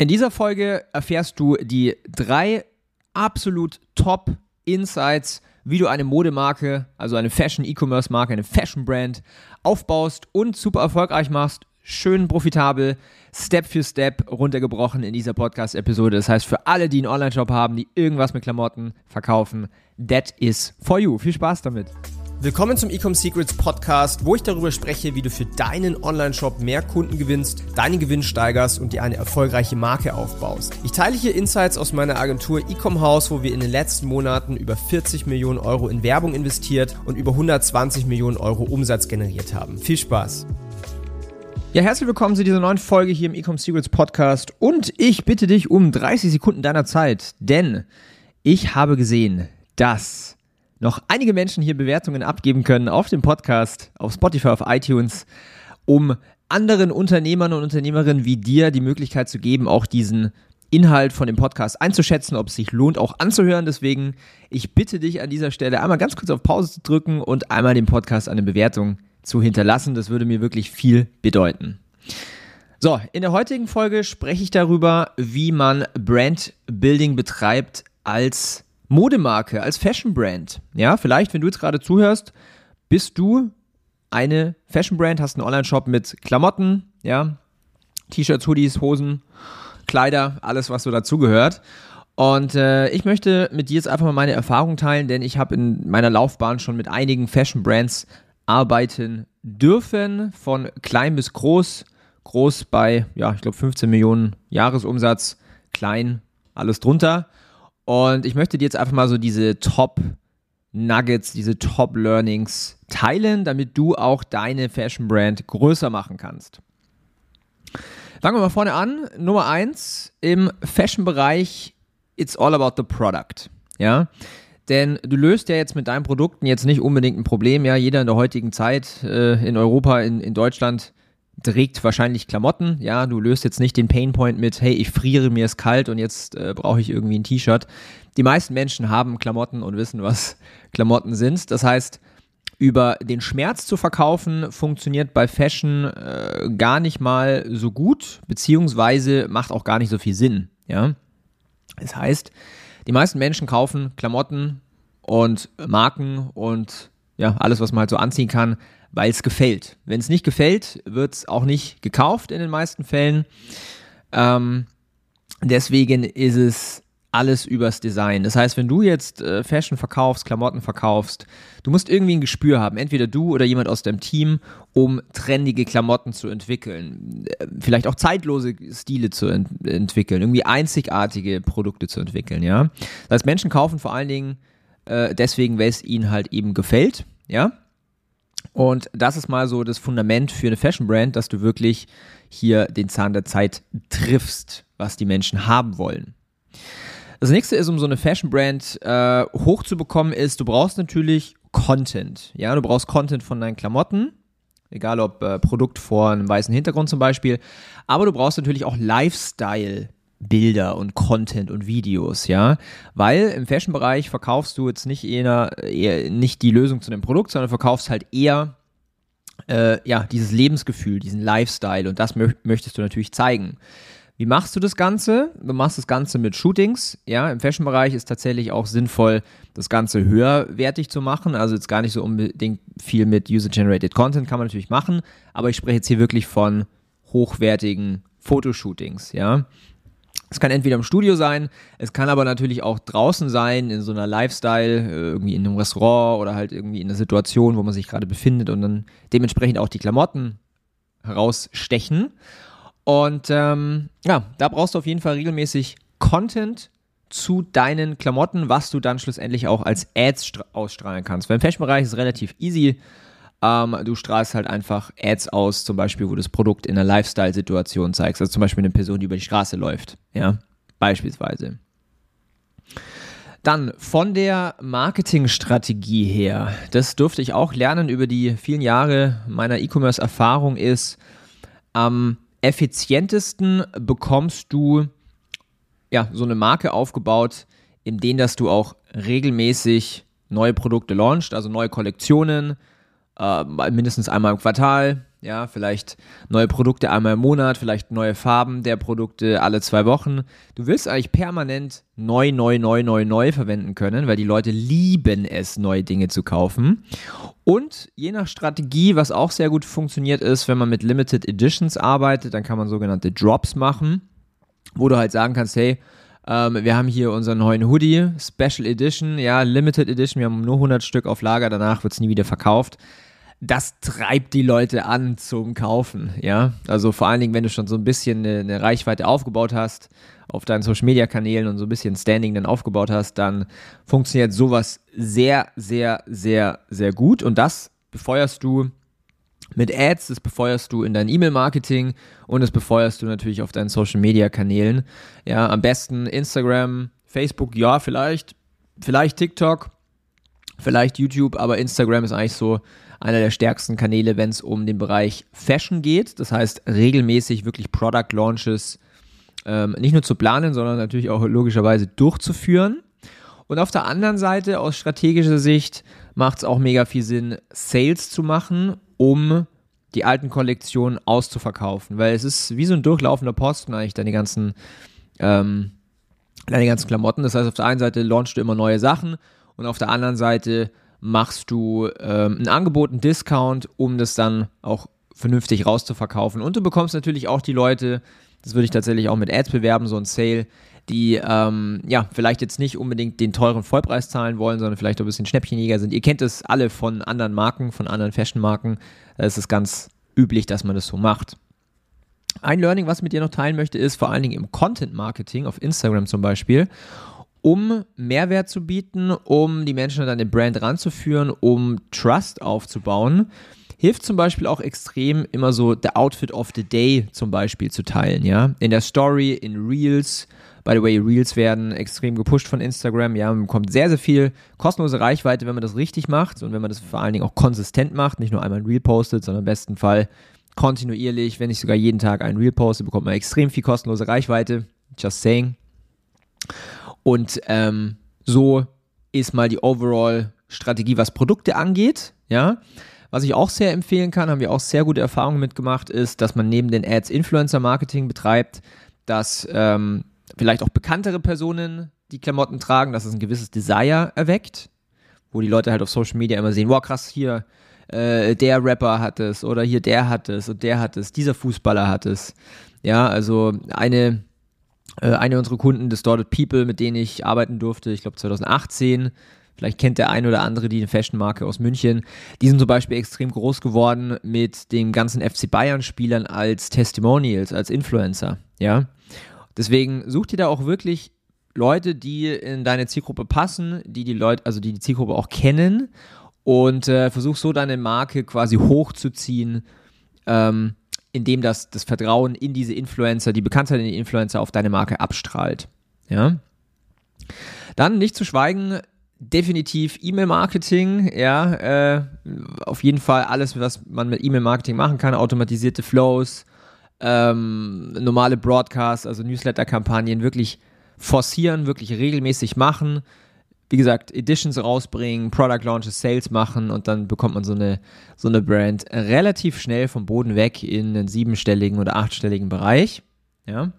In dieser Folge erfährst du die drei absolut top Insights, wie du eine Modemarke, also eine Fashion-E-Commerce-Marke, eine Fashion-Brand aufbaust und super erfolgreich machst, schön profitabel, Step für Step runtergebrochen in dieser Podcast-Episode. Das heißt, für alle, die einen Online-Shop haben, die irgendwas mit Klamotten verkaufen, that is for you. Viel Spaß damit. Willkommen zum Ecom Secrets Podcast, wo ich darüber spreche, wie du für deinen Online-Shop mehr Kunden gewinnst, deinen Gewinn steigerst und dir eine erfolgreiche Marke aufbaust. Ich teile hier Insights aus meiner Agentur Ecom House, wo wir in den letzten Monaten über 40 Millionen Euro in Werbung investiert und über 120 Millionen Euro Umsatz generiert haben. Viel Spaß! Ja, herzlich willkommen zu dieser neuen Folge hier im Ecom Secrets Podcast und ich bitte dich um 30 Sekunden deiner Zeit, denn ich habe gesehen, dass noch einige Menschen hier Bewertungen abgeben können auf dem Podcast, auf Spotify, auf iTunes, um anderen Unternehmern und Unternehmerinnen wie dir die Möglichkeit zu geben, auch diesen Inhalt von dem Podcast einzuschätzen, ob es sich lohnt, auch anzuhören. Deswegen, ich bitte dich an dieser Stelle einmal ganz kurz auf Pause zu drücken und einmal dem Podcast eine Bewertung zu hinterlassen. Das würde mir wirklich viel bedeuten. So, in der heutigen Folge spreche ich darüber, wie man Brandbuilding betreibt als Modemarke, als Fashion Brand. Ja, vielleicht, wenn du jetzt gerade zuhörst, bist du eine Fashion Brand, hast einen Online-Shop mit Klamotten, ja, T-Shirts, Hoodies, Hosen, Kleider, alles, was so dazugehört. Und äh, ich möchte mit dir jetzt einfach mal meine Erfahrung teilen, denn ich habe in meiner Laufbahn schon mit einigen Fashion Brands arbeiten dürfen, von klein bis groß. Groß bei, ja, ich glaube 15 Millionen Jahresumsatz, klein, alles drunter. Und ich möchte dir jetzt einfach mal so diese Top Nuggets, diese Top Learnings teilen, damit du auch deine Fashion Brand größer machen kannst. Fangen wir mal vorne an. Nummer eins im Fashion-Bereich, it's all about the product. Ja, denn du löst ja jetzt mit deinen Produkten jetzt nicht unbedingt ein Problem. Ja, jeder in der heutigen Zeit äh, in Europa, in, in Deutschland trägt wahrscheinlich Klamotten. Ja, du löst jetzt nicht den Painpoint mit, hey, ich friere, mir ist kalt und jetzt äh, brauche ich irgendwie ein T-Shirt. Die meisten Menschen haben Klamotten und wissen, was Klamotten sind. Das heißt, über den Schmerz zu verkaufen funktioniert bei Fashion äh, gar nicht mal so gut, beziehungsweise macht auch gar nicht so viel Sinn. Ja, das heißt, die meisten Menschen kaufen Klamotten und Marken und ja, alles, was man halt so anziehen kann, weil es gefällt. Wenn es nicht gefällt, wird es auch nicht gekauft in den meisten Fällen. Ähm, deswegen ist es alles übers Design. Das heißt, wenn du jetzt äh, Fashion verkaufst, Klamotten verkaufst, du musst irgendwie ein Gespür haben, entweder du oder jemand aus deinem Team, um trendige Klamotten zu entwickeln, äh, vielleicht auch zeitlose Stile zu ent entwickeln, irgendwie einzigartige Produkte zu entwickeln, ja. Das heißt, Menschen kaufen vor allen Dingen äh, deswegen, weil es ihnen halt eben gefällt, ja. Und das ist mal so das Fundament für eine Fashion Brand, dass du wirklich hier den Zahn der Zeit triffst, was die Menschen haben wollen. Das nächste ist, um so eine Fashion Brand äh, hochzubekommen, ist, du brauchst natürlich Content. Ja, du brauchst Content von deinen Klamotten, egal ob äh, Produkt vor einem weißen Hintergrund zum Beispiel, aber du brauchst natürlich auch Lifestyle Bilder und Content und Videos, ja, weil im Fashion-Bereich verkaufst du jetzt nicht eher, eher nicht die Lösung zu dem Produkt, sondern verkaufst halt eher äh, ja dieses Lebensgefühl, diesen Lifestyle und das mö möchtest du natürlich zeigen. Wie machst du das Ganze? Du machst das Ganze mit Shootings. Ja, im Fashion-Bereich ist tatsächlich auch sinnvoll, das Ganze höherwertig zu machen. Also jetzt gar nicht so unbedingt viel mit User-Generated Content kann man natürlich machen, aber ich spreche jetzt hier wirklich von hochwertigen Fotoshootings. Ja, es kann entweder im Studio sein, es kann aber natürlich auch draußen sein, in so einer Lifestyle, äh, irgendwie in einem Restaurant oder halt irgendwie in einer Situation, wo man sich gerade befindet und dann dementsprechend auch die Klamotten herausstechen. Und ähm, ja, da brauchst du auf jeden Fall regelmäßig Content zu deinen Klamotten, was du dann schlussendlich auch als Ads ausstrahlen kannst. Weil im Fashion-Bereich ist es relativ easy. Ähm, du strahlst halt einfach Ads aus, zum Beispiel, wo du das Produkt in einer Lifestyle-Situation zeigst. Also zum Beispiel eine Person, die über die Straße läuft. Ja, beispielsweise. Dann von der Marketingstrategie her, das durfte ich auch lernen über die vielen Jahre meiner E-Commerce-Erfahrung, ist am effizientesten bekommst du ja so eine Marke aufgebaut, in denen dass du auch regelmäßig neue Produkte launchst, also neue Kollektionen, äh, mindestens einmal im Quartal, Ja, vielleicht neue Produkte einmal im Monat, vielleicht neue Farben der Produkte alle zwei Wochen. Du willst eigentlich permanent neu, neu, neu, neu, neu verwenden können, weil die Leute lieben es, neue Dinge zu kaufen. Und je nach Strategie, was auch sehr gut funktioniert ist, wenn man mit Limited Editions arbeitet, dann kann man sogenannte Drops machen, wo du halt sagen kannst, hey, ähm, wir haben hier unseren neuen Hoodie, Special Edition, ja, Limited Edition, wir haben nur 100 Stück auf Lager, danach wird es nie wieder verkauft das treibt die Leute an zum Kaufen, ja. Also vor allen Dingen, wenn du schon so ein bisschen eine, eine Reichweite aufgebaut hast, auf deinen Social Media Kanälen und so ein bisschen Standing dann aufgebaut hast, dann funktioniert sowas sehr, sehr, sehr, sehr gut. Und das befeuerst du mit Ads, das befeuerst du in dein E-Mail-Marketing und das befeuerst du natürlich auf deinen Social Media Kanälen. Ja, am besten Instagram, Facebook, ja, vielleicht, vielleicht TikTok, vielleicht YouTube, aber Instagram ist eigentlich so einer der stärksten Kanäle, wenn es um den Bereich Fashion geht. Das heißt, regelmäßig wirklich Product Launches ähm, nicht nur zu planen, sondern natürlich auch logischerweise durchzuführen. Und auf der anderen Seite, aus strategischer Sicht, macht es auch mega viel Sinn, Sales zu machen, um die alten Kollektionen auszuverkaufen. Weil es ist wie so ein durchlaufender Posten eigentlich, deine ganzen, ähm, deine ganzen Klamotten. Das heißt, auf der einen Seite launchst du immer neue Sachen und auf der anderen Seite machst du ähm, ein Angebot, einen Discount, um das dann auch vernünftig rauszuverkaufen. Und du bekommst natürlich auch die Leute, das würde ich tatsächlich auch mit Ads bewerben, so ein Sale, die ähm, ja vielleicht jetzt nicht unbedingt den teuren Vollpreis zahlen wollen, sondern vielleicht ein bisschen Schnäppchenjäger sind. Ihr kennt es alle von anderen Marken, von anderen Fashion-Marken. Da ist ganz üblich, dass man das so macht. Ein Learning, was ich mit dir noch teilen möchte, ist vor allen Dingen im Content-Marketing, auf Instagram zum Beispiel um Mehrwert zu bieten, um die Menschen an deine Brand ranzuführen, um Trust aufzubauen. Hilft zum Beispiel auch extrem, immer so der Outfit of the Day zum Beispiel zu teilen, ja. In der Story, in Reels. By the way, Reels werden extrem gepusht von Instagram. Ja, man bekommt sehr, sehr viel kostenlose Reichweite, wenn man das richtig macht und wenn man das vor allen Dingen auch konsistent macht, nicht nur einmal ein Reel postet, sondern im besten Fall kontinuierlich, wenn nicht sogar jeden Tag ein Reel postet, bekommt man extrem viel kostenlose Reichweite. Just saying. Und ähm, so ist mal die Overall-Strategie, was Produkte angeht. Ja. Was ich auch sehr empfehlen kann, haben wir auch sehr gute Erfahrungen mitgemacht, ist, dass man neben den Ads Influencer-Marketing betreibt, dass ähm, vielleicht auch bekanntere Personen die Klamotten tragen, dass es ein gewisses Desire erweckt, wo die Leute halt auf Social Media immer sehen, wow, krass, hier äh, der Rapper hat es oder hier der hat es und der hat es, dieser Fußballer hat es. Ja, also eine äh, eine unserer Kunden, Distorted People, mit denen ich arbeiten durfte, ich glaube 2018. Vielleicht kennt der eine oder andere die Fashion-Marke aus München. Die sind zum Beispiel extrem groß geworden mit den ganzen FC Bayern-Spielern als Testimonials, als Influencer. Ja. Deswegen such dir da auch wirklich Leute, die in deine Zielgruppe passen, die die Leute, also die die Zielgruppe auch kennen und äh, versuch so deine Marke quasi hochzuziehen. Ähm, indem das, das Vertrauen in diese Influencer, die Bekanntheit in die Influencer auf deine Marke abstrahlt. Ja. Dann nicht zu schweigen, definitiv E-Mail-Marketing, ja, äh, auf jeden Fall alles, was man mit E-Mail-Marketing machen kann, automatisierte Flows, ähm, normale Broadcasts, also Newsletter-Kampagnen wirklich forcieren, wirklich regelmäßig machen, wie gesagt, Editions rausbringen, Product Launches, Sales machen und dann bekommt man so eine, so eine Brand relativ schnell vom Boden weg in einen siebenstelligen oder achtstelligen Bereich. Ja.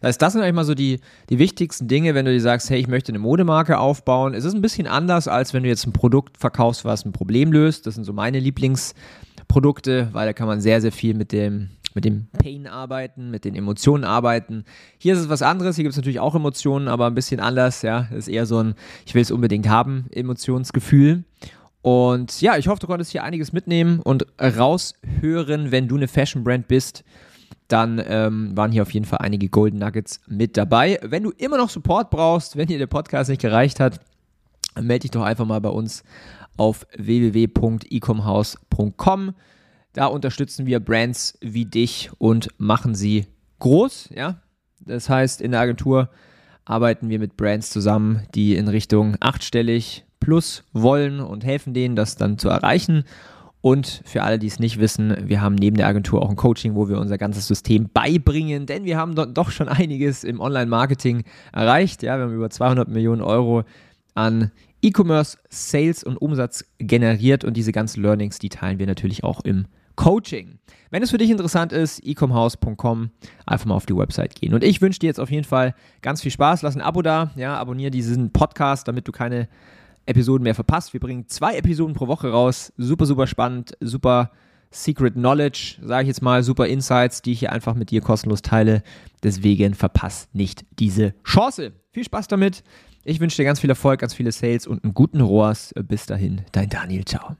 Das heißt, das sind eigentlich mal so die, die wichtigsten Dinge, wenn du dir sagst, hey, ich möchte eine Modemarke aufbauen. Es ist ein bisschen anders, als wenn du jetzt ein Produkt verkaufst, was ein Problem löst. Das sind so meine Lieblingsprodukte, weil da kann man sehr, sehr viel mit dem, mit dem Pain arbeiten, mit den Emotionen arbeiten. Hier ist es was anderes, hier gibt es natürlich auch Emotionen, aber ein bisschen anders, ja. Das ist eher so ein, ich will es unbedingt haben, Emotionsgefühl. Und ja, ich hoffe, du konntest hier einiges mitnehmen und raushören, wenn du eine Fashion-Brand bist. Dann ähm, waren hier auf jeden Fall einige Golden Nuggets mit dabei. Wenn du immer noch Support brauchst, wenn dir der Podcast nicht gereicht hat, melde dich doch einfach mal bei uns auf www.ecomhouse.com. Da unterstützen wir Brands wie dich und machen sie groß. Ja? Das heißt, in der Agentur arbeiten wir mit Brands zusammen, die in Richtung achtstellig plus wollen und helfen denen, das dann zu erreichen. Und für alle, die es nicht wissen, wir haben neben der Agentur auch ein Coaching, wo wir unser ganzes System beibringen, denn wir haben doch schon einiges im Online-Marketing erreicht. Ja, wir haben über 200 Millionen Euro an E-Commerce, Sales und Umsatz generiert und diese ganzen Learnings, die teilen wir natürlich auch im Coaching. Wenn es für dich interessant ist, ecomhouse.com, einfach mal auf die Website gehen. Und ich wünsche dir jetzt auf jeden Fall ganz viel Spaß. Lass ein Abo da, ja, abonniere diesen Podcast, damit du keine Episoden mehr verpasst. Wir bringen zwei Episoden pro Woche raus. Super, super spannend, super Secret Knowledge, sage ich jetzt mal, super Insights, die ich hier einfach mit dir kostenlos teile. Deswegen verpasst nicht diese Chance. Viel Spaß damit. Ich wünsche dir ganz viel Erfolg, ganz viele Sales und einen guten ROAS. Bis dahin, dein Daniel. Ciao.